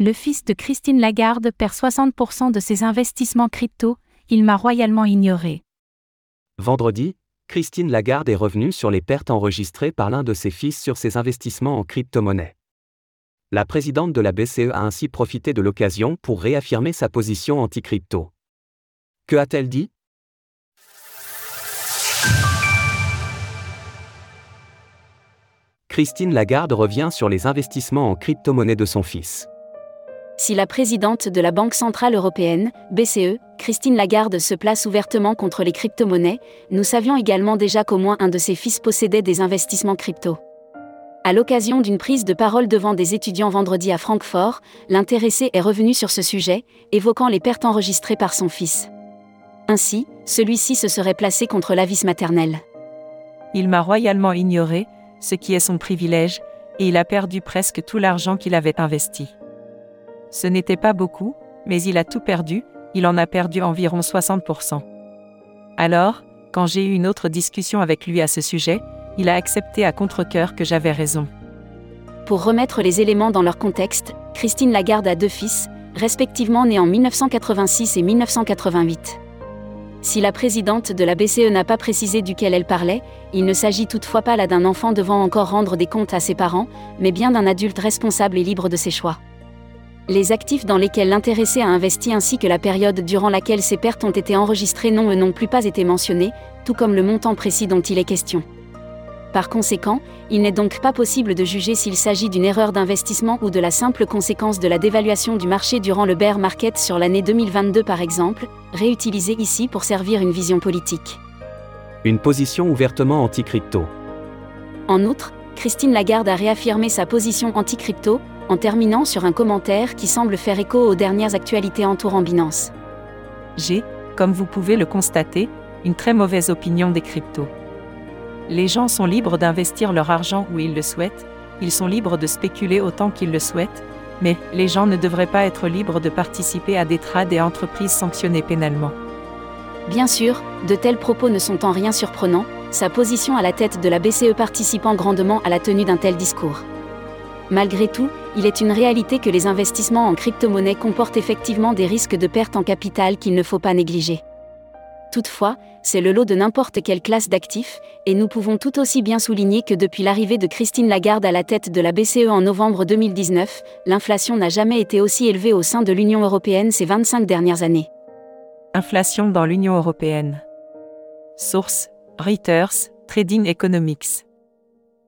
Le fils de Christine Lagarde perd 60% de ses investissements crypto, il m'a royalement ignoré. Vendredi, Christine Lagarde est revenue sur les pertes enregistrées par l'un de ses fils sur ses investissements en crypto-monnaie. La présidente de la BCE a ainsi profité de l'occasion pour réaffirmer sa position anti-crypto. Que a-t-elle dit? Christine Lagarde revient sur les investissements en crypto-monnaie de son fils. Si la présidente de la Banque Centrale Européenne, BCE, Christine Lagarde se place ouvertement contre les crypto-monnaies, nous savions également déjà qu'au moins un de ses fils possédait des investissements crypto. À l'occasion d'une prise de parole devant des étudiants vendredi à Francfort, l'intéressé est revenu sur ce sujet, évoquant les pertes enregistrées par son fils. Ainsi, celui-ci se serait placé contre l'avis maternel. Il m'a royalement ignoré, ce qui est son privilège, et il a perdu presque tout l'argent qu'il avait investi. Ce n'était pas beaucoup, mais il a tout perdu, il en a perdu environ 60%. Alors, quand j'ai eu une autre discussion avec lui à ce sujet, il a accepté à contre-coeur que j'avais raison. Pour remettre les éléments dans leur contexte, Christine Lagarde a deux fils, respectivement nés en 1986 et 1988. Si la présidente de la BCE n'a pas précisé duquel elle parlait, il ne s'agit toutefois pas là d'un enfant devant encore rendre des comptes à ses parents, mais bien d'un adulte responsable et libre de ses choix. Les actifs dans lesquels l'intéressé a investi ainsi que la période durant laquelle ces pertes ont été enregistrées n'ont non plus pas été mentionnés, tout comme le montant précis dont il est question. Par conséquent, il n'est donc pas possible de juger s'il s'agit d'une erreur d'investissement ou de la simple conséquence de la dévaluation du marché durant le bear market sur l'année 2022 par exemple, réutilisée ici pour servir une vision politique. Une position ouvertement anti-crypto. En outre, Christine Lagarde a réaffirmé sa position anti-crypto, en terminant sur un commentaire qui semble faire écho aux dernières actualités entourant Binance. J'ai, comme vous pouvez le constater, une très mauvaise opinion des cryptos. Les gens sont libres d'investir leur argent où ils le souhaitent, ils sont libres de spéculer autant qu'ils le souhaitent, mais les gens ne devraient pas être libres de participer à des trades et entreprises sanctionnées pénalement. Bien sûr, de tels propos ne sont en rien surprenants, sa position à la tête de la BCE participant grandement à la tenue d'un tel discours. Malgré tout, il est une réalité que les investissements en crypto-monnaie comportent effectivement des risques de perte en capital qu'il ne faut pas négliger. Toutefois, c'est le lot de n'importe quelle classe d'actifs, et nous pouvons tout aussi bien souligner que depuis l'arrivée de Christine Lagarde à la tête de la BCE en novembre 2019, l'inflation n'a jamais été aussi élevée au sein de l'Union européenne ces 25 dernières années. Inflation dans l'Union européenne. Source Reuters, Trading Economics.